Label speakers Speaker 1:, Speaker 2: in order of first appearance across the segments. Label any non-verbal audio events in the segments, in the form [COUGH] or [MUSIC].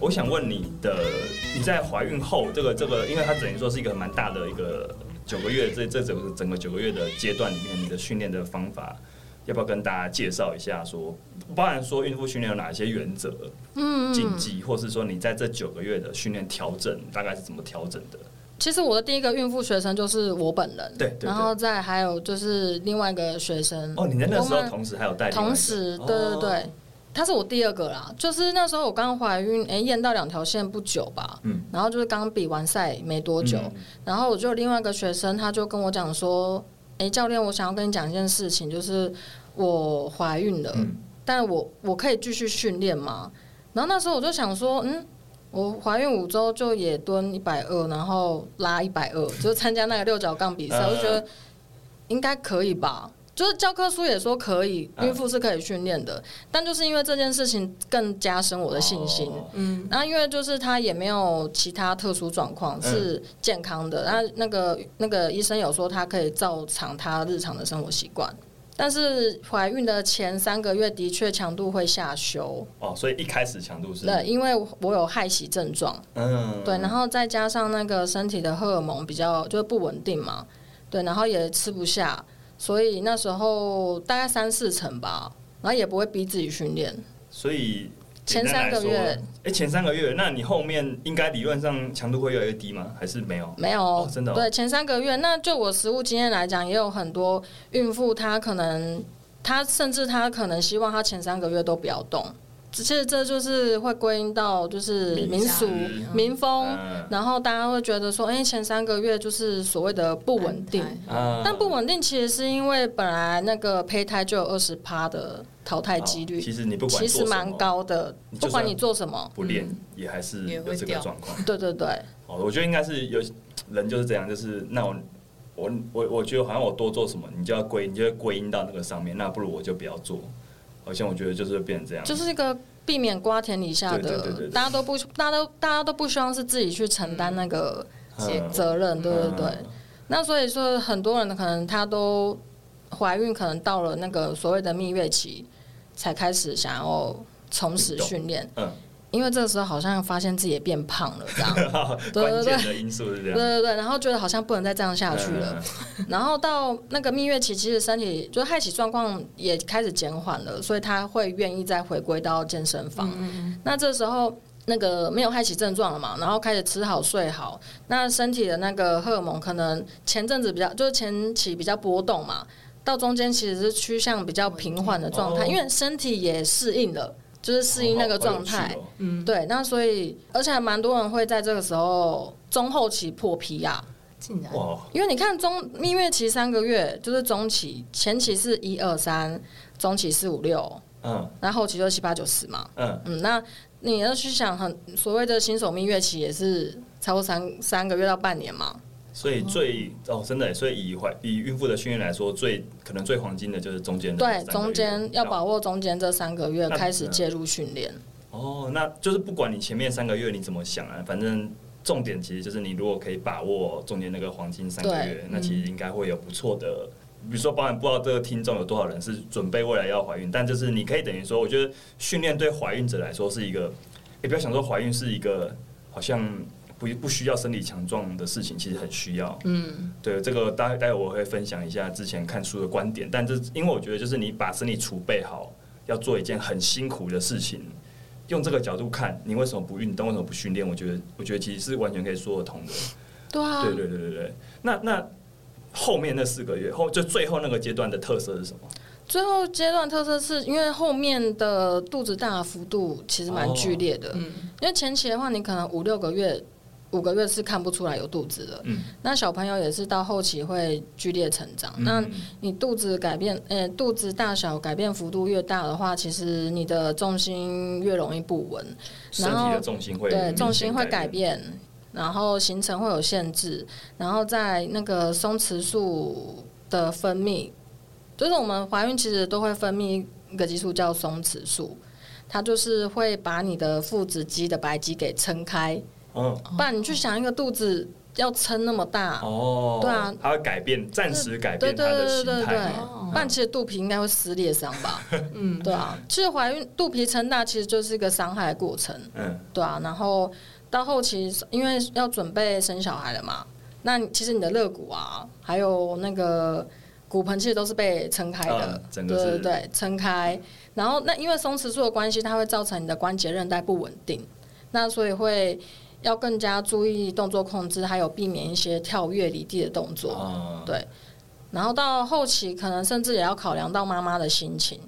Speaker 1: 我想问你的，你在怀孕后这个这个，因为它等于说是一个蛮大的一个九个月，这这整个整个九个月的阶段里面，你的训练的方法，要不要跟大家介绍一下说？说包含说孕妇训练有哪些原则、嗯禁忌，或是说你在这九个月的训练调整大概是怎么调整的？
Speaker 2: 其实我的第一个孕妇学生就是我本人，
Speaker 1: 对，对，对，
Speaker 2: 然后再还有就是另外一个学生。
Speaker 1: 哦，你在那时候同时还有带？
Speaker 2: 同时，对对对。哦他是我第二个啦，就是那时候我刚怀孕，哎、欸，验到两条线不久吧，嗯，然后就是刚比完赛没多久，嗯，然后我就另外一个学生，他就跟我讲说，哎、欸，教练，我想要跟你讲一件事情，就是我怀孕了，嗯，但我我可以继续训练吗？然后那时候我就想说，嗯，我怀孕五周就也蹲一百二，然后拉一百二，就参加那个六角杠比赛，呃，我就觉得应该可以吧。就是教科书也说可以，孕妇是可以训练的，但就是因为这件事情更加深我的信心。嗯，然后因为就是他也没有其他特殊状况，是健康的。然后那个那个医生有说他可以照常他日常的生活习惯，但是怀孕的前三个月的确强度会下修。
Speaker 1: 哦，所以一开始强度是？
Speaker 2: 对，因为我有害喜症状。嗯，对，然后再加上那个身体的荷尔蒙比较就是不稳定嘛，对，然后也吃不下。所以那时候大概三四成吧，然后也不会逼自己训练。
Speaker 1: 所以
Speaker 2: 前三个月，
Speaker 1: 哎、欸，前三个月，那你后面应该理论上强度会越来越低吗？还是没有？
Speaker 2: 没有，哦、真的、哦。对，前三个月，那就我实务经验来讲，也有很多孕妇，她可能，她甚至她可能希望她前三个月都不要动。其实这就是会归因到就是民俗民风，然后大家会觉得说，哎，前三个月就是所谓的不稳定，但不稳定其实是因为本来那个胚胎就有二十趴的淘汰几率，
Speaker 1: 其实你不管
Speaker 2: 其实蛮高的，不管你做什么。
Speaker 1: 不练也还是有这个状况。[LAUGHS]
Speaker 2: 对对对，
Speaker 1: 哦，我觉得应该是有人就是这样，就是那我我我我觉得好像我多做什么，你就要归你就会归因到那个上面，那不如我就不要做。好像我觉得就是变成这样，
Speaker 2: 就是一个避免瓜田李下的，大家都不，大家都大家都不希望是自己去承担那个责任，对对对。那所以说，很多人可能他都怀孕，可能到了那个所谓的蜜月期，才开始想要重拾训练。因为这个时候好像发现自己也变胖了，这样，[LAUGHS] 对
Speaker 1: 对对，的因素是这样，
Speaker 2: 对对对，然后觉得好像不能再这样下去了，[LAUGHS] 然后到那个蜜月期，其实身体就是害喜状况也开始减缓了，所以他会愿意再回归到健身房。那这时候那个没有害喜症状了嘛，然后开始吃好睡好，那身体的那个荷尔蒙可能前阵子比较就是前期比较波动嘛，到中间其实是趋向比较平缓的状态，因为身体也适应了。就是适应那个状态，嗯，对，那所以而且还蛮多人会在这个时候中后期破皮啊，竟然，因为你看中蜜月期三个月就是中期，前期是一二三，中期四五六，嗯，然后后期就七八九十嘛，嗯。嗯，那你要去想很所谓的新手蜜月期也是超过三三个月到半年嘛。
Speaker 1: 所以最哦，真的，所以以怀以孕妇的训练来说，最可能最黄金的就是中间的
Speaker 2: 对，中间要把握中间这三个月开始介入训练。
Speaker 1: 哦，那就是不管你前面三个月你怎么想啊，反正重点其实就是你如果可以把握中间那个黄金三个月，那其实应该会有不错的。比如说，包含不知道这个听众有多少人是准备未来要怀孕，但就是你可以等于说，我觉得训练对怀孕者来说是一个，也不要想说怀孕是一个好像。不不需要身体强壮的事情，其实很需要。嗯，对，这个待待会我会分享一下之前看书的观点。但这因为我觉得，就是你把身体储备好，要做一件很辛苦的事情，用这个角度看，你为什么不运动，为什么不训练？我觉得，我觉得其实是完全可以说得通的。
Speaker 2: 对啊，
Speaker 1: 对对对对对。那那后面那四个月后，就最后那个阶段的特色是什么？
Speaker 2: 最后阶段特色是因为后面的肚子大幅度其实蛮剧烈的。哦。嗯，因为前期的话，你可能五六个月。五个月是看不出来有肚子的，嗯，那小朋友也是到后期会剧烈成长。嗯、那你肚子改变，呃、欸，肚子大小改变幅度越大的话，其实你的重心越容易不稳，
Speaker 1: 然后身体的重心会
Speaker 2: 对重心会改变，然后行程会有限制，然后在那个松弛素的分泌，就是我们怀孕其实都会分泌一个激素叫松弛素，它就是会把你的腹直肌的白肌给撑开。嗯，不然你去想一个肚子要撑那么大
Speaker 1: 哦，
Speaker 2: 对啊，
Speaker 1: 它会改变，暂时改变它的形态。对对对
Speaker 2: 不然其实肚皮应该会撕裂伤吧？嗯，[LAUGHS] 对啊，其实怀孕肚皮撑大其实就是一个伤害的过程。嗯，对啊，然后到后期因为要准备生小孩了嘛，那其实你的肋骨啊，还有那个骨盆其实都是被撑开的，对对对，撑开。然后那因为松弛术的关系，它会造成你的关节韧带不稳定，那所以会。要更加注意动作控制，还有避免一些跳跃离地的动作。嗯、对，然后到后期可能甚至也要考量到妈妈的心情，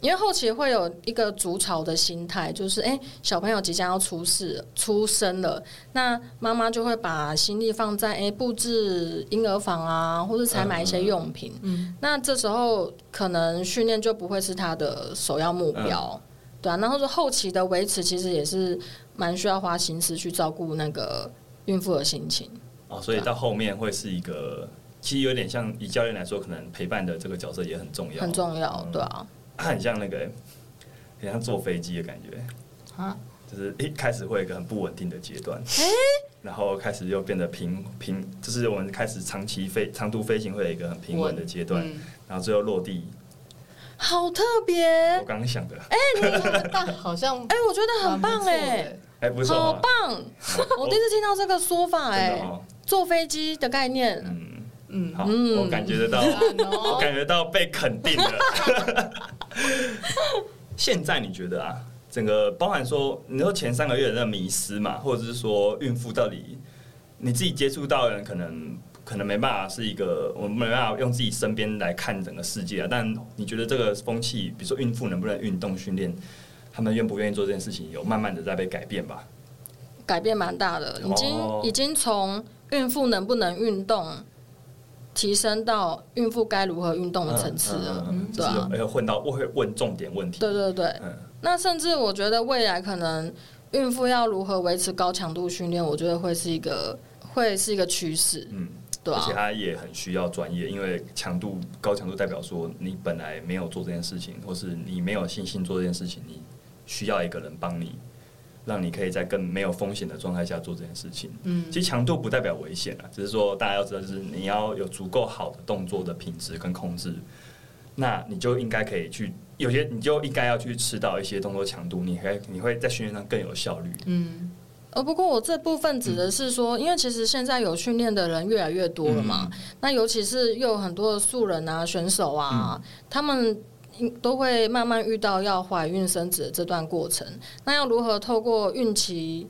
Speaker 2: 因为后期会有一个逐潮的心态，就是哎，小朋友即将要出世出生了，那妈妈就会把心力放在哎布置婴儿房啊，或者采买一些用品。嗯，那这时候可能训练就不会是他的首要目标。嗯、对啊，然后说后期的维持其实也是。蛮需要花心思去照顾那个孕妇的心情。
Speaker 1: 哦，所以到后面会是一个，其实有点像以教练来说，可能陪伴的这个角色也很重要，
Speaker 2: 很重要，对啊，
Speaker 1: 很像那个，很像坐飞机的感觉。啊，就是一开始会有一个很不稳定的阶段，然后开始又变得平平，就是我们开始长期飞长途飞行会有一个很平稳的阶段，然后最后落地。
Speaker 2: 好特别！
Speaker 1: 我刚刚想的，
Speaker 2: 哎，你
Speaker 3: 但好像，[LAUGHS]
Speaker 2: 哎，我觉得很棒，哎，
Speaker 1: 哎，不错，
Speaker 2: 好棒！[LAUGHS] 我第一次听到这个说法，哎，坐飞机的概念，
Speaker 1: 嗯嗯，好，我感觉得到，[LAUGHS] 我感觉到被肯定了。[LAUGHS] 现在你觉得啊，整个包含说，你说前三个月的那迷失嘛，或者是说孕妇到底你自己接触到的人可能。可能没办法是一个，我们没办法用自己身边来看整个世界啊。但你觉得这个风气，比如说孕妇能不能运动训练，他们愿不愿意做这件事情，有慢慢的在被改变吧？
Speaker 2: 改变蛮大的，已经、哦、已经从孕妇能不能运动，提升到孕妇该如何运动的层次了。嗯嗯嗯、对啊，
Speaker 1: 没有混到我会问重点问题。
Speaker 2: 对对对，嗯、那甚至我觉得未来可能孕妇要如何维持高强度训练，我觉得会是一个会是一个趋势。嗯。
Speaker 1: 对而且他也很需要专业，因为强度高强度代表说你本来没有做这件事情，或是你没有信心做这件事情，你需要一个人帮你，让你可以在更没有风险的状态下做这件事情。嗯，其实强度不代表危险啊，只是说大家要知道，就是你要有足够好的动作的品质跟控制，那你就应该可以去有些，你就应该要去吃到一些动作强度，你会你会在训练上更有效率。嗯。
Speaker 2: 呃，不过我这部分指的是说，因为其实现在有训练的人越来越多了嘛，那尤其是又有很多的素人啊、选手啊，他们都会慢慢遇到要怀孕生子的这段过程。那要如何透过孕期，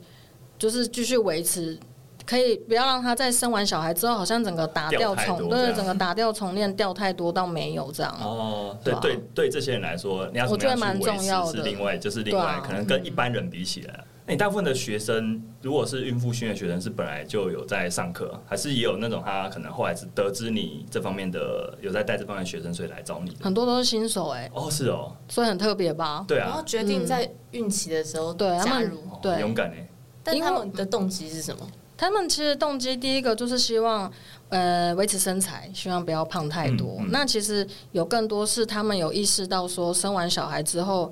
Speaker 2: 就是继续维持，可以不要让他在生完小孩之后，好像整个打掉重，对，整个打掉重练掉太多到没有这样。
Speaker 1: 哦，对对对，这些人来说，你要我觉得蛮重要的。是另外，就是另外，可能跟一般人比起来。你大部分的学生，如果是孕妇训练学生，是本来就有在上课，还是也有那种他可能后来是得知你这方面的有在带这方面的学生，所以来找你？
Speaker 2: 很多都是新手哎、欸。
Speaker 1: 哦，是哦，
Speaker 2: 所以很特别吧？
Speaker 1: 对啊。
Speaker 3: 然后决定在孕期的时候加入，
Speaker 2: 嗯、对，
Speaker 1: 勇敢哎。
Speaker 3: 但他们的动机是什么？
Speaker 2: 他们其实动机第一个就是希望呃维持身材，希望不要胖太多。嗯嗯、那其实有更多是他们有意识到说，生完小孩之后。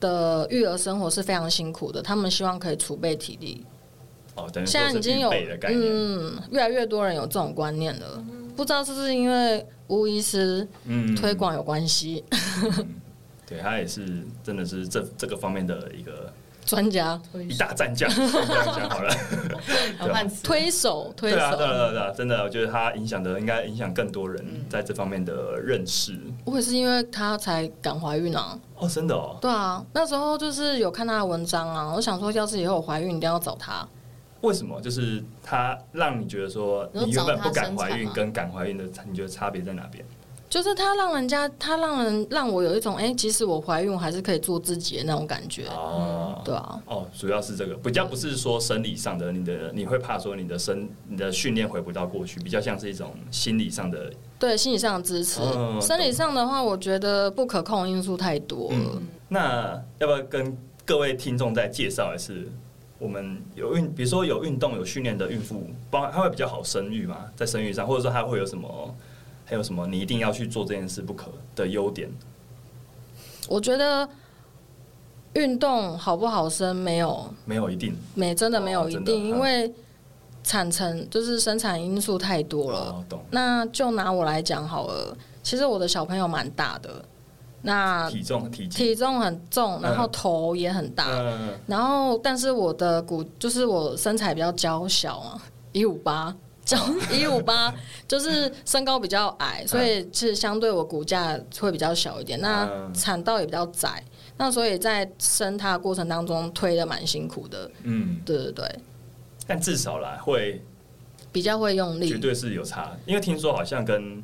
Speaker 2: 的育儿生活是非常辛苦的，他们希望可以储备体力。
Speaker 1: 哦，等于
Speaker 2: 现在已经有嗯，越来越多人有这种观念了，嗯、不知道是不是因为吴医师推广有关系？
Speaker 1: 嗯嗯、对他也是，真的是这这个方面的一个。
Speaker 2: 专家
Speaker 1: 一大战将，[LAUGHS] 这样讲好了。[LAUGHS]
Speaker 2: 推手，推手，
Speaker 1: 对啊，对啊，对啊，真的，我觉得他影响的应该影响更多人在这方面的认识。
Speaker 2: 我也是因为他才敢怀孕啊！
Speaker 1: 哦，真的哦。
Speaker 2: 对啊，那时候就是有看他的文章啊，我想说，要是以后我怀孕，一定要找他。
Speaker 1: 为什么？就是他让你觉得说，你原本不敢怀孕跟敢怀孕的，你觉得差别在哪边？
Speaker 2: 就是他让人家，他让人让我有一种，哎、欸，即使我怀孕，我还是可以做自己的那种感觉。哦，对啊。哦，
Speaker 1: 主要是这个，比较不是说生理上的，你的你会怕说你的生你的训练回不到过去，比较像是一种心理上的。
Speaker 2: 对，心理上的支持。哦、生理上的话，我觉得不可控因素太多了。
Speaker 1: 嗯、那要不要跟各位听众再介绍一次？我们有运，比如说有运动有训练的孕妇，包括她会比较好生育嘛？在生育上，或者说她会有什么？还有什么你一定要去做这件事不可的优点？
Speaker 2: 我觉得运动好不好生没有，
Speaker 1: 没有一定，
Speaker 2: 没真的没有一定，哦、因为产程就是生产因素太多了。那就拿我来讲好了，其实我的小朋友蛮大的，那
Speaker 1: 体重体
Speaker 2: 体重很重，然后头也很大，嗯、然后但是我的骨就是我身材比较娇小啊，一五八，一五八 [LAUGHS] 就是身高比较矮，所以是相对我骨架会比较小一点，那产道也比较窄。那所以在生它的过程当中推的蛮辛苦的，嗯，对对对，
Speaker 1: 但至少啦会
Speaker 2: 比较会用力，
Speaker 1: 绝对是有差。因为听说好像跟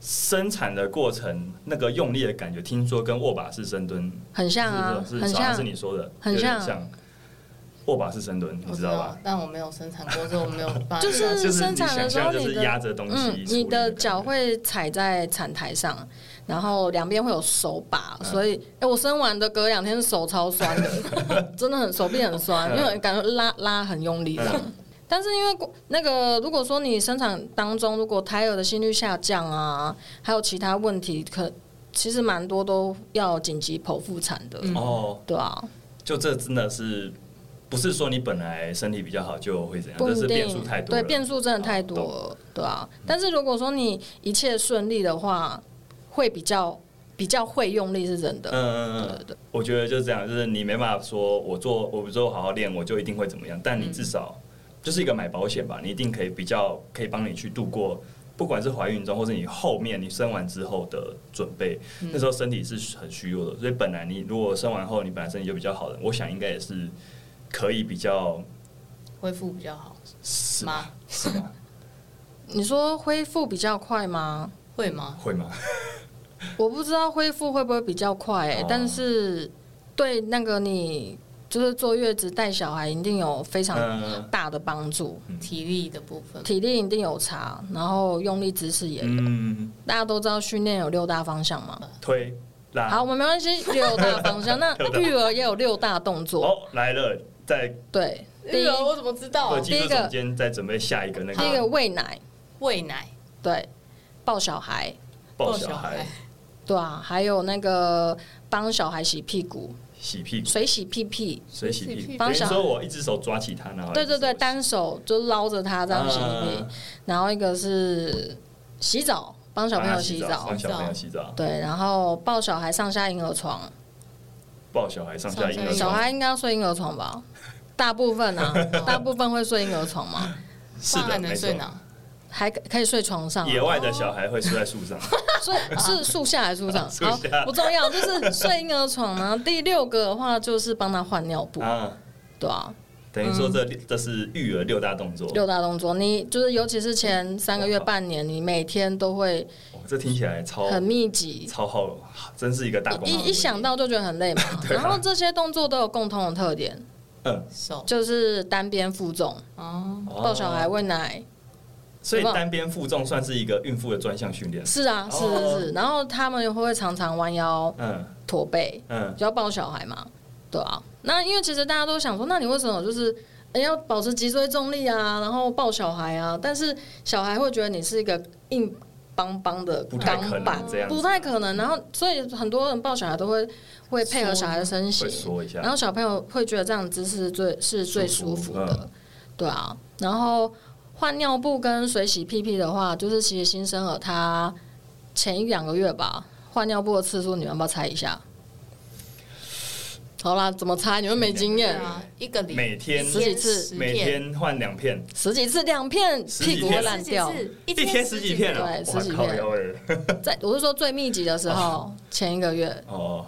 Speaker 1: 生产的过程那个用力的感觉，听说跟握把式深蹲
Speaker 2: 很像啊，
Speaker 1: 很像，是你说的，
Speaker 2: 很像
Speaker 1: 握把式深蹲，你知道吧？
Speaker 3: 但我没有生产过，所以我没有办法。
Speaker 2: 就是生产的时候，
Speaker 1: 你压着东西，
Speaker 2: 你的脚会踩在产台上。然后两边会有手把，所以哎，我生完的隔两天手超酸的，[LAUGHS] 真的很手臂很酸，因为感觉拉拉很用力的。[LAUGHS] 但是因为那个，如果说你生产当中如果胎儿的心率下降啊，还有其他问题，可其实蛮多都要紧急剖腹产的哦。对啊，
Speaker 1: 就这真的是不是说你本来身体比较好就会怎样？这是变数太多，
Speaker 2: 对，变数真的太多了，对啊。但是如果说你一切顺利的话。会比较比较会用力是真的，嗯嗯嗯，对对，
Speaker 1: 我觉得就是这样，就是你没办法说我做，我不做好好练，我就一定会怎么样，但你至少就是一个买保险吧，你一定可以比较可以帮你去度过，不管是怀孕中或是你后面你生完之后的准备，那时候身体是很虚弱的，所以本来你如果生完后你本来身体就比较好的，我想应该也是可以比较
Speaker 3: 恢复比较好，
Speaker 1: 是吗？是吗？
Speaker 2: 你说恢复比较快吗？
Speaker 3: 会吗？
Speaker 1: 会吗？[LAUGHS]
Speaker 2: 我不知道恢复会不会比较快，欸，但是对那个你就是坐月子带小孩一定有非常大的帮助，
Speaker 3: 体力的部分，
Speaker 2: 体力一定有差，然后用力姿势也有。大家都知道训练有六大方向嘛，
Speaker 1: 推拉。
Speaker 2: 好，我们没关系，六大方向。那 [LAUGHS] 育儿也有六大动作。
Speaker 1: 哦，来了，在
Speaker 2: 对
Speaker 3: 育儿我怎么知道？
Speaker 1: 第一个总监在准备下一个那个，
Speaker 2: 第一个喂奶，
Speaker 3: 喂奶，
Speaker 2: 对，抱小孩，
Speaker 1: 抱小孩。
Speaker 2: 对啊，还有那个帮小孩洗屁股，
Speaker 1: 洗屁股，
Speaker 2: 水洗屁屁，
Speaker 1: 水洗屁屁。帮小孩，说我一只手抓起他，然后
Speaker 2: 对对对，单手就捞着他这样洗屁屁。然后一个是洗澡，帮小朋友洗澡，
Speaker 1: 帮小朋友洗澡。
Speaker 2: 对，然后抱小孩上下婴儿床，
Speaker 1: 抱小孩上下婴儿床。
Speaker 2: 小孩应该要睡婴儿床吧？大部分啊，[LAUGHS] 大部分会睡婴儿床吗？
Speaker 1: 是的，没错。
Speaker 2: 还可以睡床上，
Speaker 1: 野外的小孩会睡在树上，[LAUGHS]
Speaker 2: 睡是树下还是树上？[LAUGHS] 好，不重要，就是睡婴儿床呢。第六个的话就是帮他换尿布，对啊，
Speaker 1: 等于说这这是育儿六大动作，
Speaker 2: 六大动作，你就是尤其是前三个月半年，你每天都会，
Speaker 1: 这听起来超
Speaker 2: 很密集，
Speaker 1: 超好，真是一个大工。
Speaker 2: 一一想到就觉得很累嘛。然后这些动作都有共同的特点，嗯，就是单边负重，哦，抱小孩、喂奶。
Speaker 1: 所以单边负重算是一个孕妇的专项训练。
Speaker 2: 是啊，是是是。然后他们会常常弯腰、嗯，驼背，嗯，就要抱小孩嘛，对啊。那因为其实大家都想说，那你为什么就是哎要保持脊椎重力啊，然后抱小孩啊？但是小孩会觉得你是一个硬邦邦的钢板，这样不太可能。然后所以很多人抱小孩都会会配合小孩的身形，然后小朋友会觉得这样姿势最是最舒服的，对啊。然后。换尿布跟水洗屁屁的话，就是其实新生儿他前一两个月吧，换尿布的次数，你们要不要猜一下？好啦，怎么猜？你们没经验啊？
Speaker 3: 一个
Speaker 1: 每天
Speaker 2: 十几次，
Speaker 1: 每天换两片，
Speaker 2: 十几次两片，屁股会烂掉。
Speaker 3: 一天十几片，
Speaker 2: 对，十几片。在我是说最密集的时候，前一个月。哦，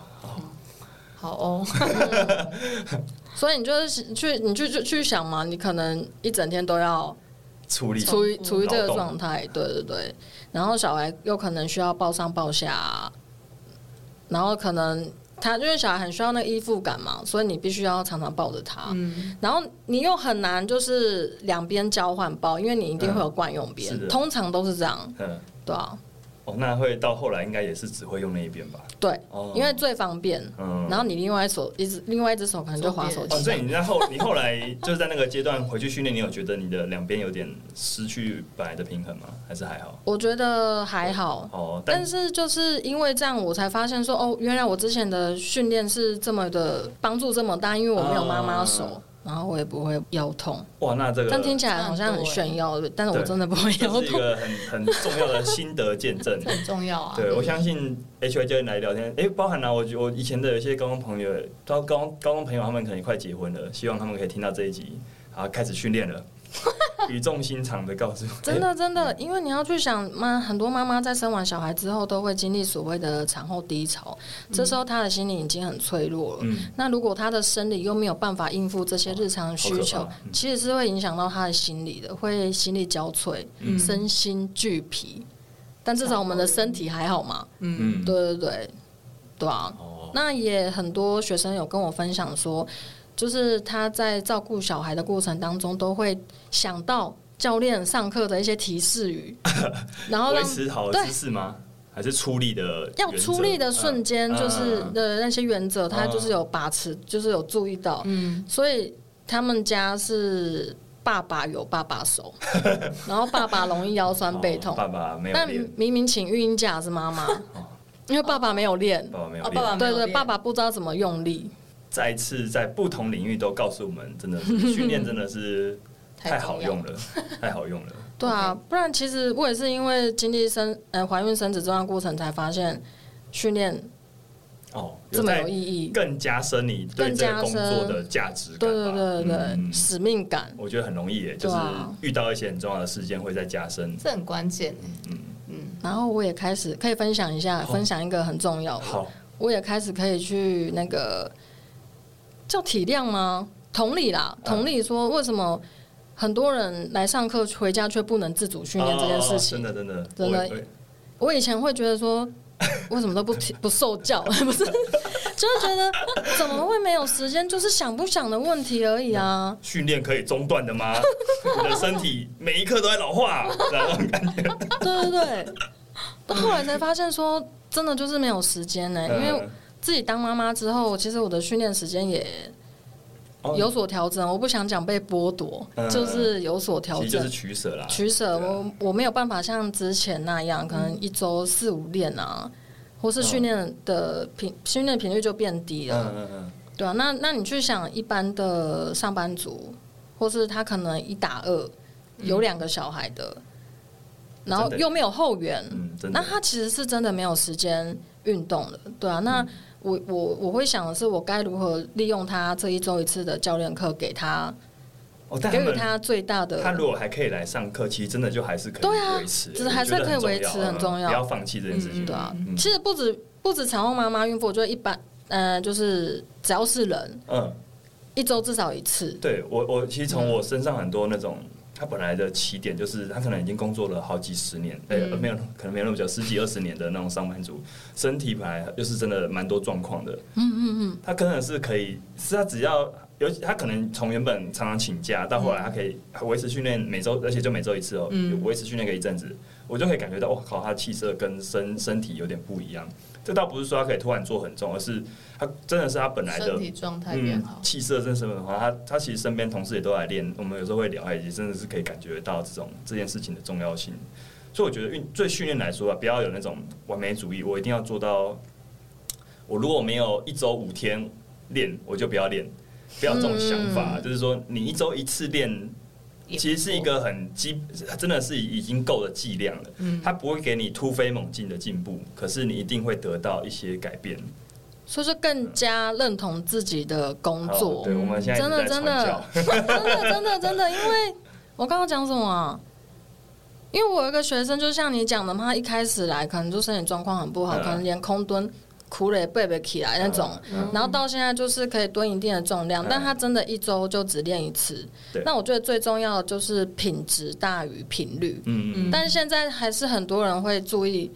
Speaker 3: 好哦。[LAUGHS]
Speaker 2: 所以你就是去，你去去去想嘛，你可能一整天都要。
Speaker 1: 处理
Speaker 2: 处于处于这个状态，对对对，然后小孩又可能需要抱上抱下，然后可能他因为小孩很需要那个依附感嘛，所以你必须要常常抱着他，嗯，然后你又很难就是两边交换抱，因为你一定会有惯用边，嗯，通常都是这样，嗯，对啊。
Speaker 1: 哦，那会到后来应该也是只会用那一边吧？
Speaker 2: 对，因为最方便。嗯，然后你另外一手一只，另外一只手可能就滑手机。
Speaker 1: 哦，所以你在后，你后来就是在那个阶段回去训练，你有觉得你的两边有点失去本来的平衡吗？还是还好？
Speaker 2: 我觉得还好。哦，但是就是因为这样，我才发现说，哦，原来我之前的训练是这么的帮助这么大，因为我没有妈妈手。然后我也不会腰痛。
Speaker 1: 哇，那这个
Speaker 2: 但听起来好像很炫耀，但是我真的不会腰痛。
Speaker 1: 这是一个很很重要的心得见证，[LAUGHS]
Speaker 3: 很重要啊。
Speaker 1: 对，我相信 H Y 教练来聊天，哎，包含了我我以前的有些高中朋友，高高高中朋友，他们可能快结婚了，希望他们可以听到这一集，然后开始训练了。[LAUGHS] 语重心长的告诉我，
Speaker 2: 真的真的，因为你要去想妈，很多妈妈在生完小孩之后都会经历所谓的产后低潮，嗯、这时候她的心理已经很脆弱了。嗯、那如果她的生理又没有办法应付这些日常需求，哦嗯、其实是会影响到她的心理的，会心力交瘁，嗯、身心俱疲。但至少我们的身体还好嘛？嗯，对对对，对啊。哦、那也很多学生有跟我分享说。就是他在照顾小孩的过程当中，都会想到教练上课的一些提示语，[LAUGHS] 然后
Speaker 1: 维持好的姿势吗？还是出力的？
Speaker 2: 要出力的瞬间，就是的那些原则，他就是有把持，就是有注意到。嗯，所以他们家是爸爸有爸爸手，[LAUGHS] 然后爸爸容易腰酸背痛，
Speaker 1: 爸爸没有。
Speaker 2: 但明明请育婴假是妈妈，因为爸爸没有练，
Speaker 1: 爸爸没有练，
Speaker 2: 对对，爸爸不知道怎么用力。
Speaker 1: 再次在不同领域都告诉我们，真的训练真的是太好用了，[LAUGHS] 太好用了。
Speaker 2: 对啊，不然其实我也是因为经历生呃怀孕生子这段过程，才发现训练
Speaker 1: 哦
Speaker 2: 这么有意义，
Speaker 1: 更加深你对这个工作的价值感。
Speaker 2: 对对对对，使命感，
Speaker 1: 我觉得很容易耶，就是遇到一些很重要的事件会再加深，
Speaker 3: 这很关键。嗯
Speaker 2: 嗯，然后我也开始可以分享一下，分享一个很重要的，好，我也开始可以去那个。叫体谅吗？同理啦，同理说，为什么很多人来上课回家却不能自主训练这件事情？
Speaker 1: 真的，真的，
Speaker 2: 真的。我以前会觉得说，为什么都不 [LAUGHS] 不受教？[LAUGHS] 不是，就是觉得怎么会没有时间？就是想不想的问题而已啊。
Speaker 1: 训练可以中断的吗？[LAUGHS] 你的身体每一刻都在老化。
Speaker 2: 对对对。到后来才发现说，真的就是没有时间呢，因为。自己当妈妈之后，其实我的训练时间也有所调整。我不想讲被剥夺，就是有所调整，
Speaker 1: 就是取舍啦。
Speaker 2: 取舍，我我没有办法像之前那样，可能一周四五练啊，或是训练的频训练频率就变低了。嗯嗯对啊，那那你去想一般的上班族，或是他可能一打二有两个小孩的，然后又没有后援，那他其实是真的没有时间运动的，对啊，那。我我我会想的是，我该如何利用他这一周一次的教练课，给他，给予他最大的。
Speaker 1: 他如果还可以来上课，其实真的就还是可以维持，
Speaker 2: 只是还是可以维持，很重要，
Speaker 1: 不要放弃这件事情。
Speaker 2: 对啊，其实不止不止产后妈妈、孕妇，我觉得一般，呃，就是只要是人，嗯，一周至少一次。
Speaker 1: 对我我其实从我身上很多那种。他本来的起点就是他可能已经工作了好几十年，哎、嗯欸，没有，可能没有那么久，十几二十年的那种上班族，身体本来就是真的蛮多状况的。嗯嗯嗯，他可能是可以，是他只要，尤其他可能从原本常常请假，到后来他可以维持训练，每周，而且就每周一次哦，维持训练个一阵子，我就可以感觉到，我靠，他的气色跟身身体有点不一样。这倒不是说他可以突然做很重，而是他真的是他本来的
Speaker 3: 身体状态变好，
Speaker 1: 气色真是很好。他他其实身边同事也都来练，我们有时候会聊，也真的是可以感觉到这种这件事情的重要性。所以我觉得运对训练来说啊，不要有那种完美主义，我一定要做到。我如果没有一周五天练，我就不要练，不要这种想法。就是说，你一周一次练。其实是一个很基，真的是已经够的剂量了。嗯，它不会给你突飞猛进的进步，可是你一定会得到一些改变。
Speaker 2: 所以说，更加认同自己的工作。
Speaker 1: 对，我们现在真的
Speaker 2: 真的 [LAUGHS] 真的真的真的，因为我刚刚讲什么啊？因为我有一个学生，就像你讲的嘛，他一开始来可能就身体状况很不好，可能连空蹲。苦累背不起来那种，然后到现在就是可以蹲一定的重量，但他真的一周就只练一次。那我觉得最重要的就是品质大于频率。嗯嗯。但是现在还是很多人会注意，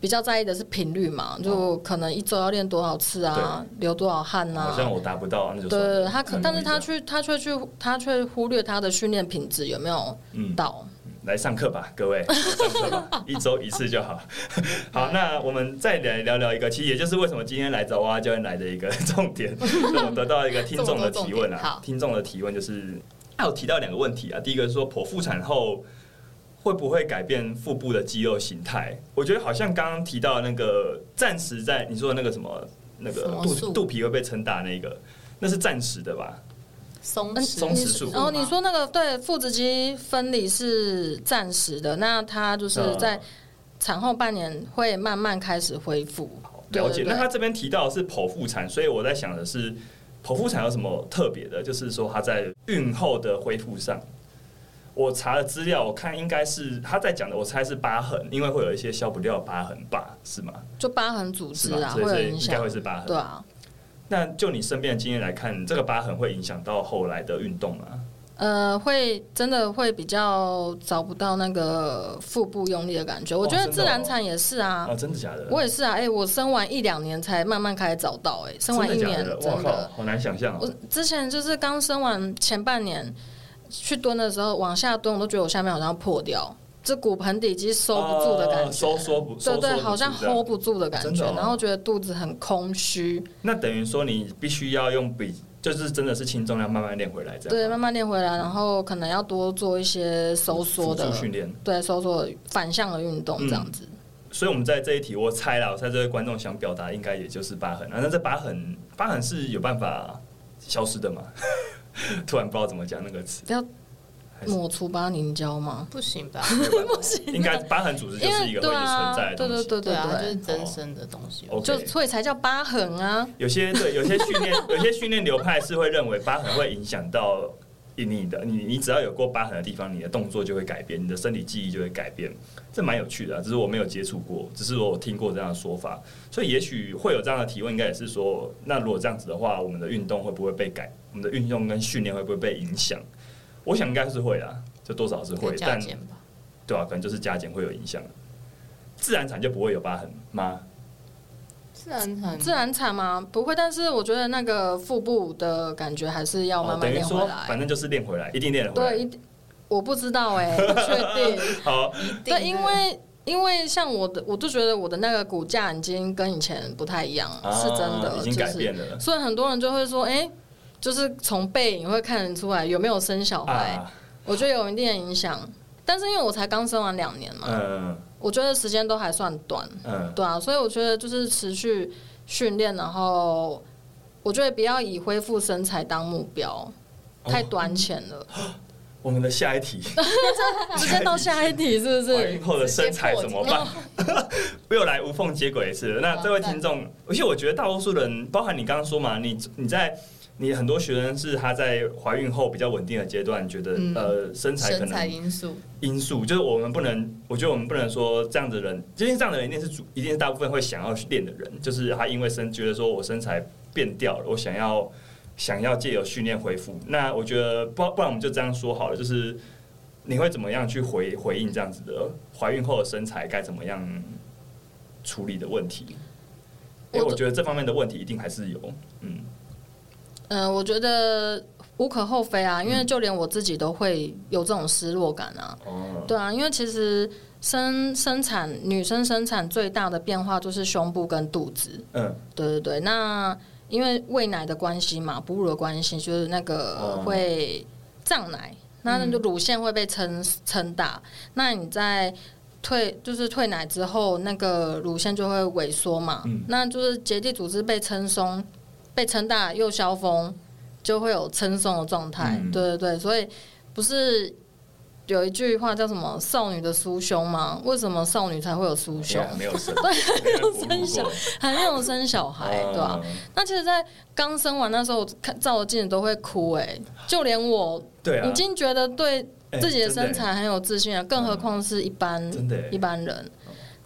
Speaker 2: 比较在意的是频率嘛，就可能一周要练多少次啊，流多少汗啊。
Speaker 1: 好像我达不到，那就
Speaker 2: 对，他可，但是他去，他却去，他却忽略他的训练品质有没有到。
Speaker 1: 来上课吧，各位，[LAUGHS] 上课吧，一周一次就好。[LAUGHS] 好，那我们再来聊聊一个，其实也就是为什么今天来找蛙教练来的一个 [LAUGHS] 重点，我们得到一个听众的提问啊。听众的提问就是，他有提到两个问题啊。第一个是说，剖腹产后会不会改变腹部的肌肉形态？我觉得好像刚刚提到那个暂时在你说的那个什么那个肚肚皮会被撑大那个，那是暂时的吧？
Speaker 3: 松
Speaker 1: 松弛素。
Speaker 2: 然后你说那个对腹直肌分离是暂时的，那它就是在产后半年会慢慢开始恢复。
Speaker 1: 了解。那他这边提到的是剖腹产，所以我在想的是剖腹产有什么特别的？就是说他在孕后的恢复上。我查了资料，我看应该是他在讲的，我猜是疤痕，因为会有一些消不掉的疤痕吧，是吗？
Speaker 2: 就疤痕组织啊，会影响，
Speaker 1: 应该会是疤痕。
Speaker 2: 对啊。
Speaker 1: 那就你身边的经验来看，这个疤痕会影响到后来的运动吗？
Speaker 2: 呃，会真的会比较找不到那个腹部用力的感觉。我觉得自然产也是啊。
Speaker 1: 哦，真的假的？
Speaker 2: 我也是啊。哎，我生完一两年才慢慢开始找到。哎，生完一年真的
Speaker 1: 好难想象。
Speaker 2: 我之前就是刚生完前半年。去蹲的时候，往下蹲，我都觉得我下面好像要破掉，这骨盆底肌收不住的感觉，
Speaker 1: 收缩不，
Speaker 2: 对对，好像 hold 不住的感觉，然后觉得肚子很空虚。
Speaker 1: 那等于说你必须要用比，就是真的是轻重量慢慢练回来，这样
Speaker 2: 对，慢慢练回来，然后可能要多做一些收缩的
Speaker 1: 训练，
Speaker 2: 对，收缩反向的运动这样子。
Speaker 1: 所以，我们在这一题，我猜了，我猜这位观众想表达应该也就是疤痕啊。那这疤痕，疤痕是有办法消失的吗？[LAUGHS] 突然不知道怎么讲那个词，
Speaker 2: 不要抹除疤凝胶吗？
Speaker 3: 不行吧？[LAUGHS]
Speaker 2: 不行，
Speaker 1: 应该疤痕组织就是一个会存在的东西，
Speaker 2: 对对对对啊，
Speaker 3: 就是增生的东西，
Speaker 2: 就所以才叫疤痕啊。
Speaker 1: 有些对，有些训练，[LAUGHS] 有些训练流派是会认为疤痕会影响到你的，你你只要有过疤痕的地方，你的动作就会改变，你的身体记忆就会改变，这蛮有趣的。只是我没有接触过，只是我听过这样的说法，所以也许会有这样的提问，应该也是说，那如果这样子的话，我们的运动会不会被改？我们的运动跟训练会不会被影响？我想应该是会啦，就多少是会，但对啊，可能就是加减会有影响。自然产就不会有疤痕吗？
Speaker 3: 自然产，
Speaker 2: 自然产吗？不会，但是我觉得那个腹部的感觉还是要慢慢练回来。
Speaker 1: 反正就是练回来，一定练回来。
Speaker 2: 对，一定我不知道哎、欸，[LAUGHS] 不确定。
Speaker 1: 好，
Speaker 2: 对，因为因为像我的，我就觉得我的那个骨架已经跟以前不太一样，啊、是真的，
Speaker 1: 已经改变了。
Speaker 2: 所以很多人就会说，哎、欸。就是从背影会看得出来有没有生小孩，啊、我觉得有一定的影响。但是因为我才刚生完两年嘛，嗯、我觉得时间都还算短，嗯、对啊，所以我觉得就是持续训练，然后我觉得不要以恢复身材当目标，太短浅了。哦、[GASPS]
Speaker 1: 我们的下一题，[LAUGHS]
Speaker 2: 直接到下一题是不是？
Speaker 1: 怀孕后的身材怎么办？又 [LAUGHS] 来无缝接轨一次。那这位听众，而且我觉得大多数人，包含你刚刚说嘛，你你在。你很多学生是他在怀孕后比较稳定的阶段，觉得、嗯、呃身材可能
Speaker 3: 因素
Speaker 1: 因素就是我们不能，我觉得我们不能说这样的人，因为这样的人一定是主，一定是大部分会想要去练的人，就是他因为身觉得说我身材变掉了，我想要想要借由训练恢复。那我觉得不不然我们就这样说好了，就是你会怎么样去回回应这样子的怀孕后的身材该怎么样处理的问题？因为我觉得这方面的问题一定还是有，嗯。
Speaker 2: 嗯、呃，我觉得无可厚非啊，因为就连我自己都会有这种失落感啊。嗯、对啊，因为其实生生产女生生产最大的变化就是胸部跟肚子。嗯，对对对。那因为喂奶的关系嘛，哺乳的关系，就是那个会胀奶，嗯、那那就乳腺会被撑撑大。那你在退就是退奶之后，那个乳腺就会萎缩嘛。嗯、那就是结缔组织被撑松。被撑大又消风，就会有撑松的状态。嗯、对对对，所以不是有一句话叫什么“少女的酥胸”吗？为什么少女才会有酥胸？
Speaker 1: 没有生，[LAUGHS]
Speaker 2: 对，还没有生小，还没有生小孩，对吧？那其实，在刚生完那时候，看照镜子都会哭，哎，就连我，已经觉得对自己的身材很有自信了，更何况是一般一般人。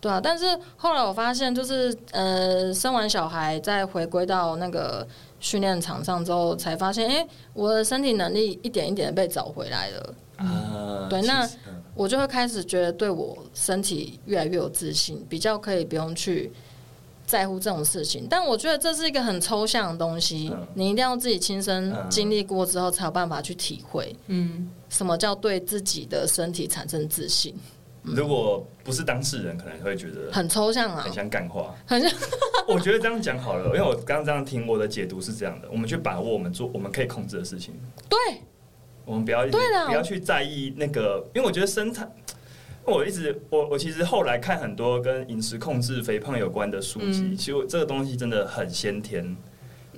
Speaker 2: 对啊，但是后来我发现，就是呃，生完小孩再回归到那个训练场上之后，才发现，哎，我的身体能力一点一点的被找回来了。啊，对，那我就会开始觉得对我身体越来越有自信，比较可以不用去在乎这种事情。但我觉得这是一个很抽象的东西，你一定要自己亲身经历过之后，才有办法去体会，嗯，什么叫对自己的身体产生自信。
Speaker 1: 如果不是当事人，可能会觉得
Speaker 2: 很抽象啊，
Speaker 1: 很像干话。
Speaker 2: 很像，[LAUGHS]
Speaker 1: 我觉得这样讲好了，因为我刚刚这样听，我的解读是这样的：我们去把握我们做我们可以控制的事情。
Speaker 2: 对，
Speaker 1: 我们不要对的，不要去在意那个，因为我觉得身材，我一直我我其实后来看很多跟饮食控制、肥胖有关的书籍，嗯、其实这个东西真的很先天，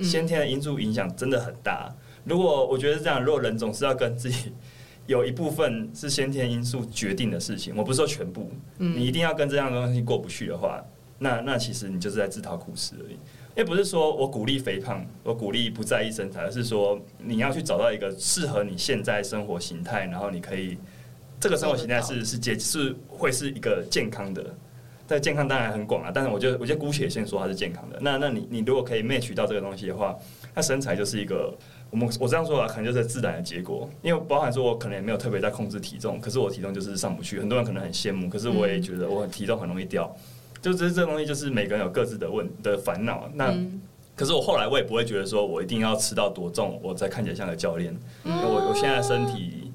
Speaker 1: 先天的因素影响真的很大。如果我觉得是这样，如果人总是要跟自己有一部分是先天因素决定的事情，我不是说全部，你一定要跟这样的东西过不去的话，那那其实你就是在自讨苦吃而已。也不是说我鼓励肥胖，我鼓励不在意身材，而是说你要去找到一个适合你现在生活形态，然后你可以这个生活形态是是健是会是一个健康的。但健康当然很广啊，但是我觉得我觉得姑且先说它是健康的。那那你你如果可以 match 到这个东西的话，那身材就是一个我们我这样说啊，可能就是自然的结果。因为包含说我可能也没有特别在控制体重，可是我体重就是上不去。很多人可能很羡慕，可是我也觉得我体重很容易掉。就是这东西就是每个人有各自的问的烦恼。那可是我后来我也不会觉得说我一定要吃到多重，我才看起来像个教练。我我现在身体。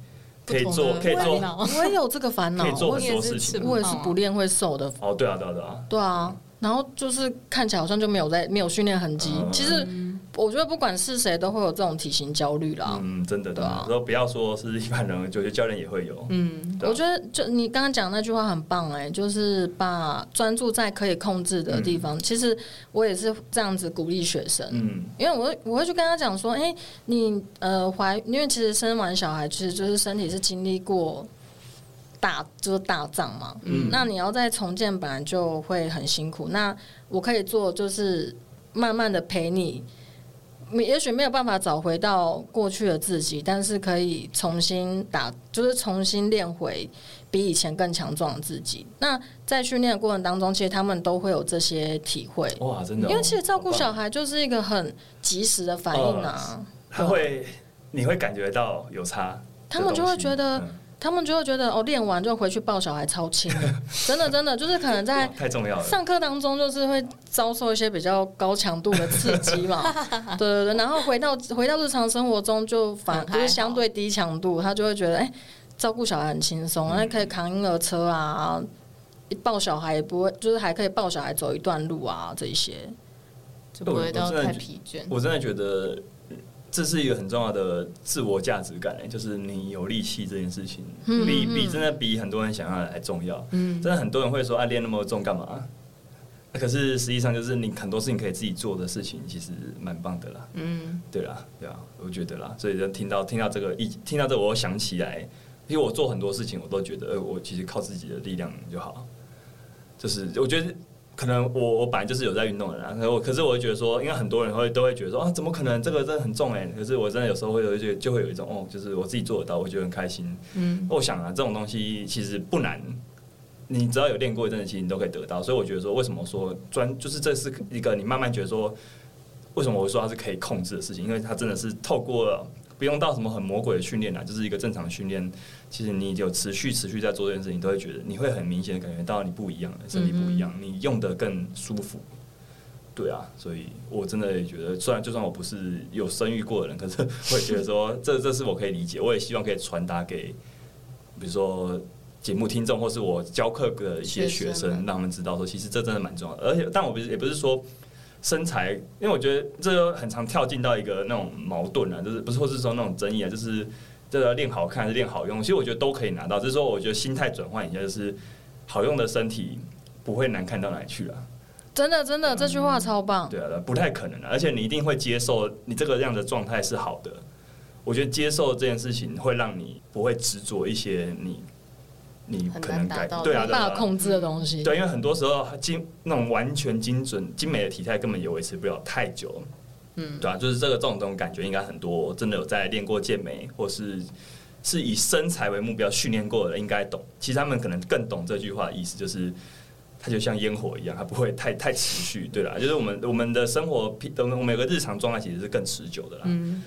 Speaker 1: 可以做，可以做，
Speaker 2: 我也有这个烦恼，
Speaker 1: 可以做很多事情。
Speaker 2: 我也是不练会瘦的。
Speaker 1: 哦，对啊，对啊，对啊，
Speaker 2: 对啊。然后就是看起来好像就没有在没有训练痕迹，其实。我觉得不管是谁都会有这种体型焦虑啦。
Speaker 1: 嗯，真的，对啊。说不要说是一般人，我觉得教练也会有。
Speaker 2: 嗯，我觉得就你刚刚讲那句话很棒哎，就是把专注在可以控制的地方。其实我也是这样子鼓励学生。嗯，因为我我会去跟他讲说，哎，你呃怀，因为其实生完小孩其实就是身体是经历过大就是大仗嘛。嗯，那你要再重建，本来就会很辛苦。那我可以做就是慢慢的陪你。也许没有办法找回到过去的自己，但是可以重新打，就是重新练回比以前更强壮的自己。那在训练的过程当中，其实他们都会有这些体会。
Speaker 1: 哇，真的哦！
Speaker 2: 因为其实照顾小孩就是一个很及时的反应啊，
Speaker 1: 他会，你会感觉到有差，
Speaker 2: 他们就会觉得。嗯他们就会觉得哦，练完就回去抱小孩超轻，[LAUGHS] 真的真的就是可能在
Speaker 1: 太重要了。
Speaker 2: 上课当中就是会遭受一些比较高强度的刺激嘛，[LAUGHS] 对对对，然后回到回到日常生活中就反就是相对低强度，他就会觉得哎，照顾小孩很轻松，那、嗯、可以扛婴儿车啊，一抱小孩也不会，就是还可以抱小孩走一段路啊，这一些
Speaker 3: 就不会到太疲倦。
Speaker 1: 我真的觉得。这是一个很重要的自我价值感，就是你有力气这件事情，比比真的比很多人想要的还重要。嗯真的很多人会说啊，练那么重干嘛？可是实际上就是你很多事情可以自己做的事情，其实蛮棒的啦。嗯，对啦，对啊，我觉得啦。所以就听到听到这个一听到这个，我想起来，因为我做很多事情，我都觉得，呃，我其实靠自己的力量就好。就是我觉得。可能我我本来就是有在运动的人，可我可是我会觉得说，因为很多人会都会觉得说啊，怎么可能这个真的很重哎？可是我真的有时候会有一些就会有一种哦，就是我自己做得到，我觉得很开心。嗯，我想啊，这种东西其实不难，你只要有练过一阵子，其实你都可以得到。所以我觉得说，为什么说专就是这是一个你慢慢觉得说，为什么我会说它是可以控制的事情？因为它真的是透过。不用到什么很魔鬼的训练啦，就是一个正常的训练。其实你有持续持续在做这件事情，都会觉得你会很明显的感觉到你不一样了，身体不一样，你用的更舒服。对啊，所以我真的也觉得，虽然就算我不是有生育过的人，可是我也觉得说，这这是我可以理解。我也希望可以传达给，比如说节目听众，或是我教课的一些学生，让他们知道说，其实这真的蛮重要的。而且，但我不是也不是说。身材，因为我觉得这就很常跳进到一个那种矛盾啊，就是不是或是说那种争议啊，就是这个练好看还是练好用，其实我觉得都可以拿到。就是说，我觉得心态转换一下，就是好用的身体不会难看到哪里去啊。
Speaker 2: 真的，真的，嗯、这句话超棒。
Speaker 1: 对啊，不太可能啊，而且你一定会接受你这个样的状态是好的。我觉得接受这件事情会让你不会执着一些你。你可能改对啊，无
Speaker 2: 法控制的东西。
Speaker 1: 对，因为很多时候精那种完全精准、精美的体态根本也维持不了太久。嗯，对啊，就是这个这种这种感觉，应该很多真的有在练过健美，或是是以身材为目标训练过的人应该懂。其实他们可能更懂这句话的意思，就是它就像烟火一样，它不会太太持续。对啦，就是我们我们的生活，我们每个日常状态其实是更持久的啦。嗯。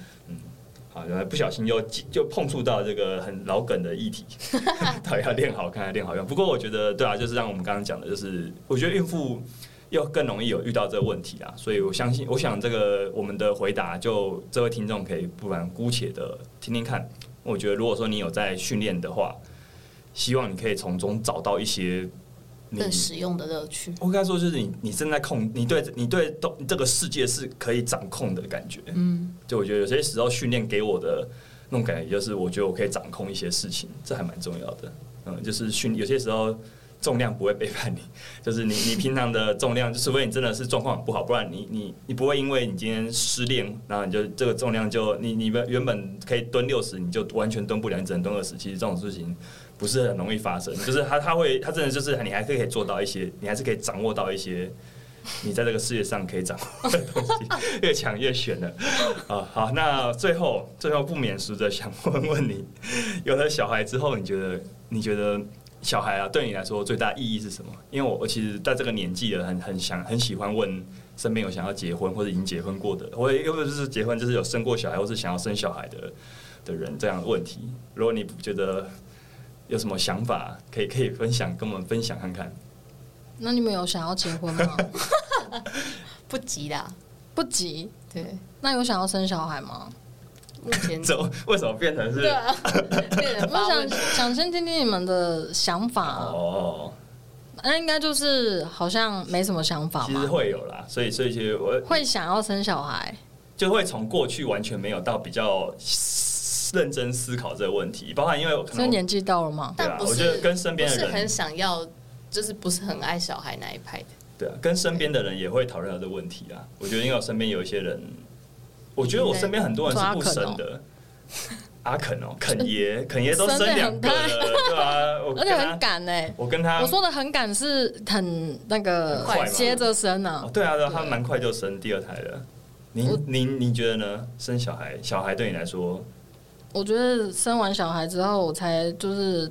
Speaker 1: 不小心又就碰触到这个很老梗的议题，[LAUGHS] 到底要练好看练好用？不过我觉得，对啊，就是像我们刚刚讲的，就是我觉得孕妇又更容易有遇到这个问题啊，所以我相信，我想这个我们的回答，就这位听众可以不妨姑且的听听看。我觉得，如果说你有在训练的话，希望你可以从中找到一些。
Speaker 3: 更实用的乐趣，
Speaker 1: 我该说就是你，你正在控，你对你对都这个世界是可以掌控的感觉。嗯，就我觉得有些时候训练给我的那种感觉，就是我觉得我可以掌控一些事情，这还蛮重要的。嗯，就是训有些时候重量不会背叛你，[LAUGHS] 就是你你平常的重量，除非你真的是状况很不好，不然你你你不会因为你今天失恋，然后你就这个重量就你你们原本可以蹲六十，你就完全蹲不了，你只能蹲二十。其实这种事情不是很容易发生，[LAUGHS] 就是他他会他真的就是你还是可以做到一些，你还是可以掌握到一些。你在这个世界上可以掌握的东西，越强越悬了 [LAUGHS] 啊！好，那最后最后不免俗的想问问你，[LAUGHS] 有了小孩之后，你觉得你觉得小孩啊，对你来说最大意义是什么？因为我我其实在这个年纪了，很很想很喜欢问身边有想要结婚或者已经结婚过的，或者又不是结婚，就是有生过小孩或是想要生小孩的的人这样的问题。如果你觉得有什么想法，可以可以分享跟我们分享看看。
Speaker 2: 那你们有想要结婚吗？[LAUGHS]
Speaker 3: 不急啦，
Speaker 2: 不急。
Speaker 3: 对，
Speaker 2: 那有想要生小孩吗？
Speaker 3: 目前 [LAUGHS]
Speaker 1: 怎么为什么变成是？
Speaker 3: 对啊，[LAUGHS]
Speaker 2: 我想想先听听你们的想法哦。那应该就是好像没什么想法。
Speaker 1: 其实会有啦，所以所以其实我
Speaker 2: 会想要生小孩，
Speaker 1: 就会从过去完全没有到比较认真思考这个问题，包含因为我可能
Speaker 2: 年纪到了嘛？
Speaker 1: 对啊，我觉得跟身边的人
Speaker 3: 很想要。就是不是很爱小孩那一派的，
Speaker 1: 对啊，跟身边的人也会讨论到这个问题啊。我觉得因为我身边有一些人，我觉得我身边很多人是不生的。阿肯哦，肯爷，[LAUGHS] 肯爷都生两个了，对啊，
Speaker 2: 而且很赶呢。
Speaker 1: 我跟他，
Speaker 2: 我说的很赶是很那个快接着生啊。
Speaker 1: 对啊，他蛮快就生第二胎了。您您您觉得呢？生小孩，小孩对你来说，
Speaker 2: 我觉得生完小孩之后，我才就是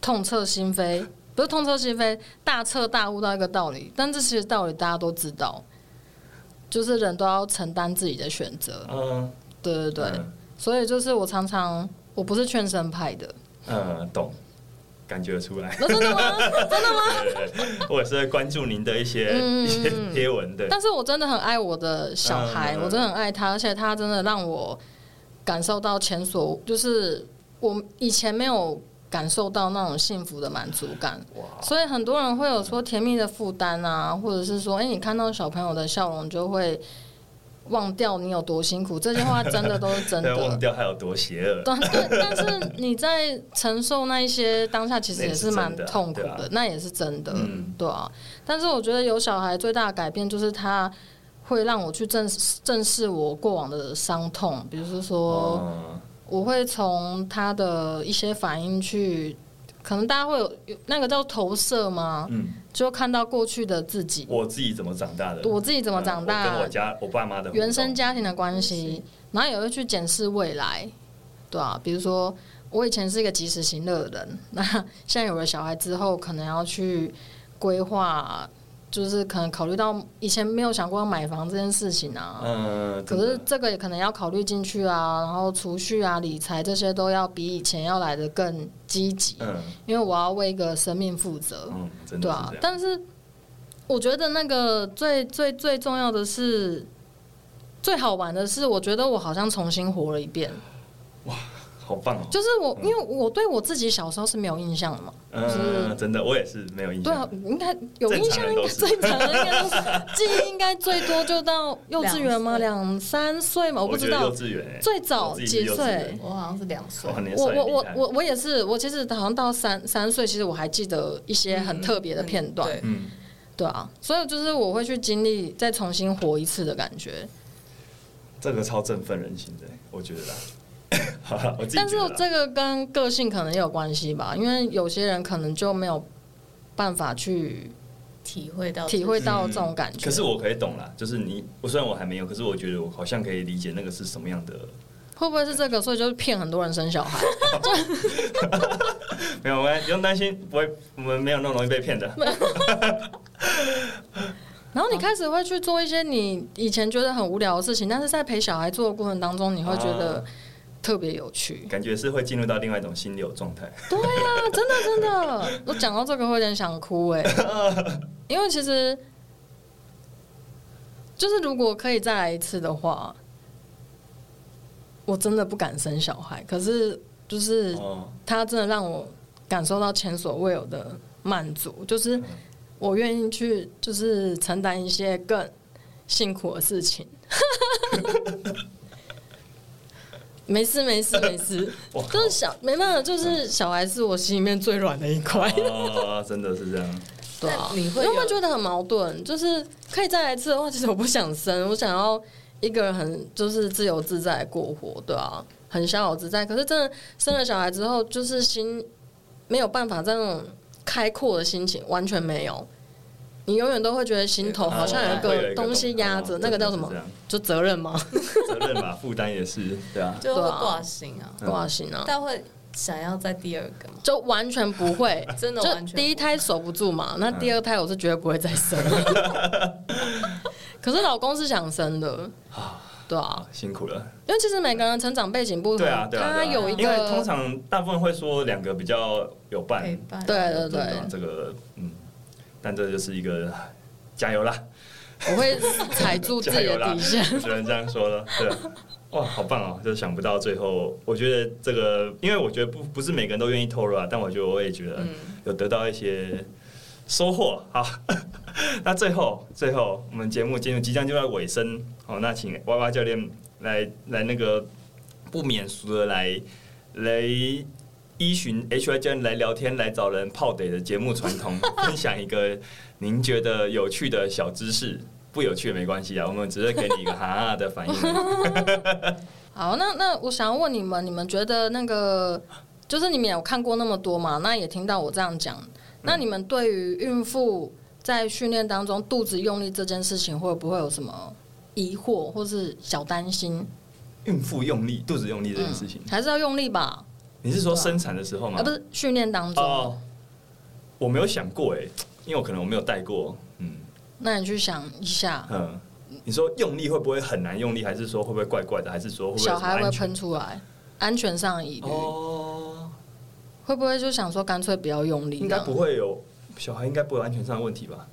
Speaker 2: 痛彻心扉。不是痛彻心扉，大彻大悟到一个道理，但这些道理大家都知道，就是人都要承担自己的选择。嗯，对对对，嗯、所以就是我常常我不是劝生派的。
Speaker 1: 嗯，懂，感觉出来。
Speaker 2: 真的吗？[LAUGHS] 真的
Speaker 1: 吗？我也是在关注您的一些、嗯、一些贴文的。
Speaker 2: 但是我真的很爱我的小孩，嗯、我真的很爱他，而且他真的让我感受到前所就是我以前没有。感受到那种幸福的满足感，所以很多人会有说甜蜜的负担啊，或者是说，哎，你看到小朋友的笑容就会忘掉你有多辛苦，这些话真的都是真的。[LAUGHS]
Speaker 1: 忘掉还有多邪恶？
Speaker 2: 对，但是你在承受那一些当下，其实也是蛮痛苦的，[LAUGHS] 那也是真的，对啊。但是我觉得有小孩最大的改变就是他会让我去正视正视我过往的伤痛，比如说。我会从他的一些反应去，可能大家会有有那个叫投射吗？嗯，就看到过去的自己，
Speaker 1: 我自己怎么长大的，
Speaker 2: 我自己怎么长大，
Speaker 1: 跟我家我爸妈的
Speaker 2: 原生家庭的关系，然后也会去检视未来，对啊，比如说我以前是一个及时行乐的人，那现在有了小孩之后，可能要去规划。就是可能考虑到以前没有想过要买房这件事情啊，嗯，可是这个也可能要考虑进去啊，然后储蓄啊、理财这些都要比以前要来的更积极，嗯，因为我要为一个生命负责，嗯，对啊，但是我觉得那个最最最重要的是，最好玩的是，我觉得我好像重新活了一遍，
Speaker 1: 哇。好棒哦！
Speaker 2: 就是我，因为我对我自己小时候是没有印象的嘛。
Speaker 1: 嗯，真的，我也是没有印象。对啊，
Speaker 2: 应该有印象，应该最长的应该都是记忆，应该最多就到幼稚园吗？两三岁嘛，我不知道。
Speaker 1: 幼稚园
Speaker 2: 最早几岁？
Speaker 3: 我好像是两岁。
Speaker 2: 我我我我我也是，我其实好像到三三岁，其实我还记得一些很特别的片段。嗯，对啊，所以就是我会去经历再重新活一次的感觉。
Speaker 1: 这个超振奋人心的，我觉得啦。[LAUGHS]
Speaker 2: 但是这个跟个性可能也有关系吧，因为有些人可能就没有办法去
Speaker 3: 体会到
Speaker 2: 体会到这种感觉。
Speaker 1: 可是我可以懂啦，就是你，我虽然我还没有，可是我觉得我好像可以理解那个是什么样的。
Speaker 2: 会不会是这个？所以就是骗很多人生小孩？[LAUGHS]
Speaker 1: 没有，我们不用担心，不会，我们没有那么容易被骗的。[LAUGHS]
Speaker 2: 然后你开始会去做一些你以前觉得很无聊的事情，但是在陪小孩做的过程当中，你会觉得。特别有趣，
Speaker 1: 感觉是会进入到另外一种心流状态。
Speaker 2: 对呀，真的真的，我讲到这个会有点想哭哎，[LAUGHS] 因为其实就是如果可以再来一次的话，我真的不敢生小孩。可是就是他真的让我感受到前所未有的满足，就是我愿意去就是承担一些更辛苦的事情。[LAUGHS] 没事没事 [LAUGHS] 没事，就是小没办法，就是小孩是我心里面最软的一块。
Speaker 1: 啊，真的是这样。
Speaker 2: 对啊，你会有没有觉得很矛盾？就是可以再来一次的话，其实我不想生，我想要一个人很就是自由自在过活，对啊，很逍遥自在。可是真的生了小孩之后，就是心没有办法在那种开阔的心情，完全没有。你永远都会觉得心头好像有一个东西压着，那个叫什么？就责任吗？[LAUGHS]
Speaker 1: 责任吧，负担也是，对啊，
Speaker 3: 就会挂心啊，
Speaker 2: 挂心啊。
Speaker 3: 但会想要再第二个吗？
Speaker 2: 就完全不会，[LAUGHS]
Speaker 3: 真的完全。
Speaker 2: 第一胎守不住嘛，那第二胎我是绝对不会再生。[LAUGHS] 可是老公是想生的啊，对啊，
Speaker 1: 辛苦了。
Speaker 2: 因为其实每个人成长背景不同，对啊，他有一个，
Speaker 1: 因为通常大部分会说两个比较有伴，
Speaker 2: 对对对，
Speaker 1: 这个嗯。但这就是一个加油啦！
Speaker 2: 我会踩住自己的 [LAUGHS] 底线，
Speaker 1: 只能这样说了。对，哇，好棒哦！就想不到最后，我觉得这个，因为我觉得不不是每个人都愿意透露啊，但我觉得我也觉得有得到一些收获。好，[LAUGHS] 那最后最后，我们节目进入即将就要尾声，好，那请蛙蛙教练来来那个不免俗的来来。依循 HY 教练来聊天，来找人泡得的节目传统，[LAUGHS] 分享一个您觉得有趣的小知识，不有趣也没关系啊，我们只是给你一个哈哈的反应。[LAUGHS]
Speaker 2: 好，那那我想要问你们，你们觉得那个就是你们有看过那么多嘛？那也听到我这样讲，那你们对于孕妇在训练当中肚子用力这件事情，会不会有什么疑惑或是小担心？
Speaker 1: 孕妇用力，肚子用力这件事情，
Speaker 2: 嗯，还是要用力吧？
Speaker 1: 你是说生产的时候吗？
Speaker 2: 啊，不是训练当中。哦，
Speaker 1: 我没有想过哎，因为我可能我没有带过。嗯，
Speaker 2: 那你去想一下。
Speaker 1: 嗯，你说用力会不会很难用力，还是说会不会怪怪的，还是说会不会
Speaker 2: 小孩会喷出来？安全上的疑虑。哦，会不会就想说干脆不要用力？
Speaker 1: 应该不会有，小孩应该不会有安全上的问题吧？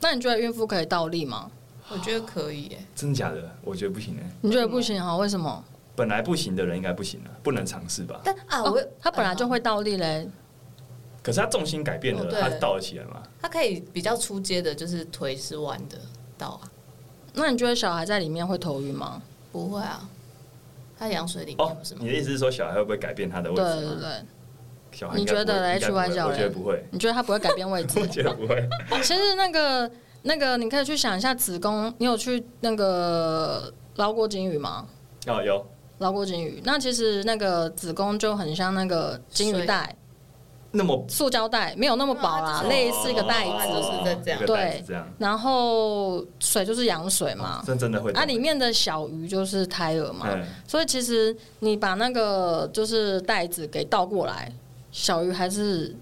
Speaker 2: 那你觉得孕妇可以倒立吗？
Speaker 3: 我觉得可以。
Speaker 1: 真的假的？我觉得不行哎。
Speaker 2: 你觉得不行啊？为什么？
Speaker 1: 本来不行的人应该不行了，不能尝试吧？
Speaker 3: 但啊，我
Speaker 2: 他本来就会倒立嘞。
Speaker 1: 可是他重心改变了，他倒得起来吗？
Speaker 3: 他可以比较出阶的，就是腿是弯的倒啊。
Speaker 2: 那你觉得小孩在里面会头晕吗？
Speaker 3: 不会啊，他羊水里面
Speaker 1: 哦。你的意思是说小孩会不会改变他的位置？对对对。
Speaker 2: 小孩你觉得 H Y 教练？
Speaker 1: 我觉得不会。
Speaker 2: 你觉得他不会改变位置？[LAUGHS]
Speaker 1: 我觉得不会。[LAUGHS]
Speaker 2: 其实那个那个，你可以去想一下子宫，你有去那个捞过金鱼吗？
Speaker 1: 哦，有。
Speaker 2: 捞过金鱼，那其实那个子宫就很像那个金鱼袋，
Speaker 1: 那么
Speaker 2: 塑胶袋没有那么薄啦，类似一个袋子，
Speaker 3: 就是这样。
Speaker 2: 对，然后水就是羊水嘛，
Speaker 1: 真真的会。
Speaker 2: 它里面的小鱼就是胎儿嘛，所以其实你把那个就是袋子给倒过来，小鱼还是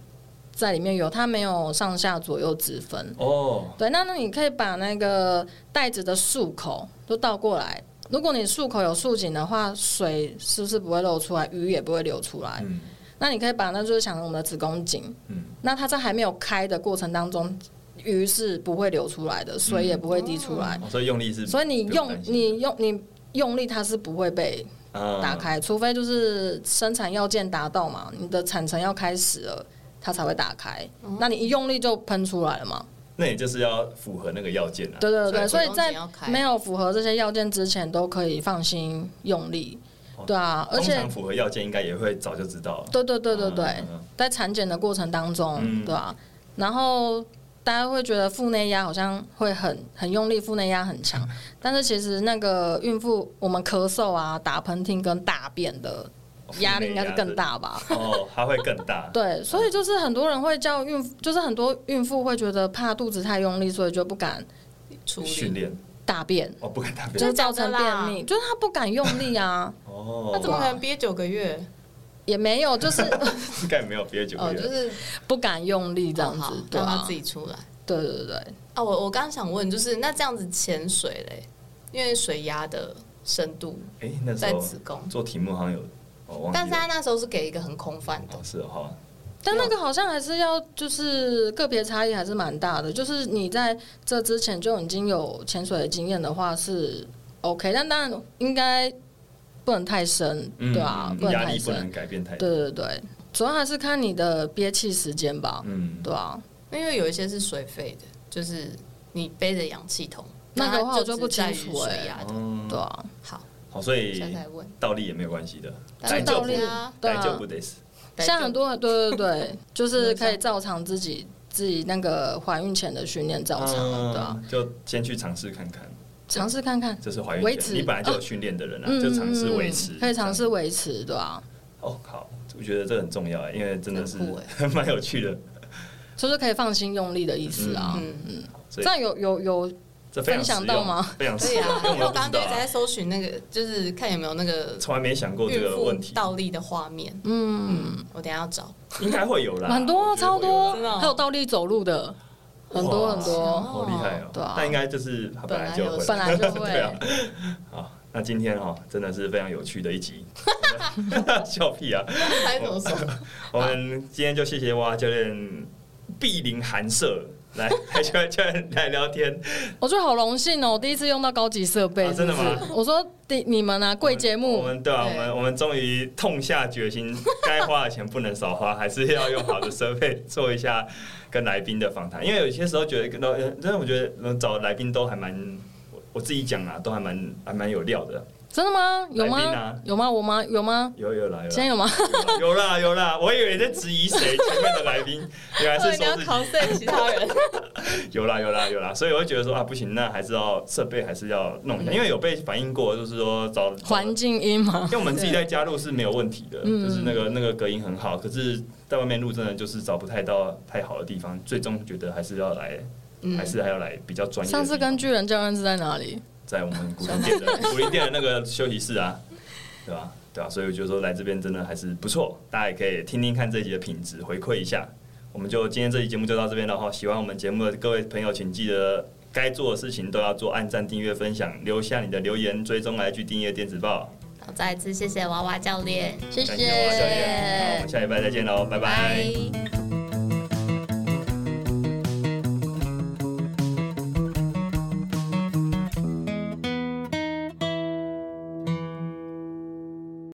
Speaker 2: 在里面有，它没有上下左右之分。哦，对，那那你可以把那个袋子的束口都倒过来。如果你漱口有束紧的话，水是不是不会漏出来，鱼也不会流出来？嗯、那你可以把那就是想成我们的子宫颈，嗯、那它在还没有开的过程当中，鱼是不会流出来的，水也不会滴出来。
Speaker 1: 嗯、所以用力是，
Speaker 2: 所以你用你用你用力，它是不会被打开，嗯、除非就是生产要件达到嘛，你的产程要开始了，它才会打开。嗯、那你一用力就喷出来了嘛。
Speaker 1: 那也就是要符合那个要件啊。
Speaker 2: 对对对，所以在没有符合这些要件之前，都可以放心用力。对啊，而且
Speaker 1: 符合要件，应该也会早就知道
Speaker 2: 了。对对对对对，在产检的过程当中，对啊，然后大家会觉得腹内压好像会很很用力，腹内压很强，但是其实那个孕妇我们咳嗽啊、打喷嚏跟大便的。压力应该是更大吧？
Speaker 1: 哦，它会更大。[LAUGHS]
Speaker 2: 对，所以就是很多人会叫孕，就是很多孕妇会觉得怕肚子太用力，所以就不敢
Speaker 1: 训练
Speaker 2: 大便。
Speaker 1: 哦，不敢大便，
Speaker 2: 就造成便秘，就是他不敢用力啊。
Speaker 3: 哦，[LAUGHS] 他怎么可能憋九个月？
Speaker 2: 也没有，就是 [LAUGHS]
Speaker 1: 应该没有憋九个月，
Speaker 3: 就是
Speaker 2: 不敢用力这样子，
Speaker 3: 让他自己出来。
Speaker 2: 对对对。
Speaker 3: 啊，我我刚刚想问，就是那这样子潜水嘞，因为水压的深度，
Speaker 1: 哎，那在子宫做题目好像有。
Speaker 3: 但是他那时候是给一个很空泛的，
Speaker 1: 是哈。
Speaker 2: 但那个好像还是要，就是个别差异还是蛮大的。就是你在这之前就已经有潜水的经验的话是 OK，但当然应该不能太深，对啊，
Speaker 1: 压力不能改变太多。
Speaker 2: 对对对，主要还是看你的憋气时间吧。嗯，对啊，
Speaker 3: 因为有一些是水肺的，就是你背着氧气筒，
Speaker 2: 那个话我就不清楚哎。
Speaker 3: 对啊，
Speaker 2: 好。
Speaker 1: 好，所以倒立也没有关系的，倒立啊，对啊，
Speaker 2: 像很多对对对，[LAUGHS] 就是可以照常自己自己那个怀孕前的训练照常，对啊，
Speaker 1: 就先去尝试看看，
Speaker 2: 尝试看看，
Speaker 1: 这是怀孕前你本来就有训练的人啊，就尝试维持，
Speaker 2: 可以尝试维持，对吧？
Speaker 1: 哦，好，我觉得这很重要啊，因为真的是 [LAUGHS] 蛮有趣的，
Speaker 2: 就是可以放心用力的意思啊，嗯嗯，这样有有有。分享到吗？
Speaker 1: 非常实用。
Speaker 3: 因为我刚刚就一直在搜寻那个，就是看有没有那个
Speaker 1: 从来没想过这个问题
Speaker 3: 倒立的画面。嗯，我等下要找，
Speaker 1: 应该会有啦，
Speaker 2: 很多超多，还有倒立走路的，很多很多，
Speaker 1: 好厉害哦！对啊，那应该就是本来就会，
Speaker 2: 本来就会。[LAUGHS] 对啊，
Speaker 1: 好，那今天哈真的是非常有趣的一集。[LAUGHS] 笑屁啊！
Speaker 3: 还怎么说？[LAUGHS]
Speaker 1: 我们今天就谢谢蛙蛙教练碧林寒舍。来，还就就来聊天。
Speaker 2: 我觉得好荣幸哦，我第一次用到高级设备
Speaker 1: 真的吗？
Speaker 2: 我说，第你们啊，贵节目，
Speaker 1: 我们对啊，我们我们终于痛下决心，[LAUGHS] 该花的钱不能少花，还是要用好的设备做一下跟来宾的访谈。因为有些时候觉得，跟真的我觉得找来宾都还蛮，我自己讲啊，都还蛮还蛮有料的。
Speaker 2: 真的吗？有吗？有吗？我吗？有吗？
Speaker 1: 有有啦，
Speaker 2: 现在有吗？
Speaker 1: 有啦有啦，我以为在质疑谁前面的来宾，[LAUGHS] 原来是说是
Speaker 3: 考试其他人。[LAUGHS]
Speaker 1: 有啦有啦有啦，所以我会觉得说啊，不行，那还是要设备还是要弄一下，因为有被反映过，就是说找 [LAUGHS]
Speaker 2: 环境音嘛，
Speaker 1: 因为我们自己在家录是没有问题的，就是那个那个隔音很好，可是在外面录真的就是找不太到太好的地方，最终觉得还是要来，还是还要来比较专业。
Speaker 2: 上次跟巨人教练是在哪里？
Speaker 1: 在我们古林店的 [LAUGHS] 古林店的那个休息室啊，对吧？对吧？所以我觉得说来这边真的还是不错，大家也可以听听看这一集的品质，回馈一下。我们就今天这期节目就到这边了哈。喜欢我们节目的各位朋友，请记得该做的事情都要做，按赞、订阅、分享，留下你的留言，追踪来去订阅电子报。
Speaker 3: 好，再一次谢谢娃娃教
Speaker 1: 练，谢谢。教练。好，我们下礼拜再见喽，拜拜。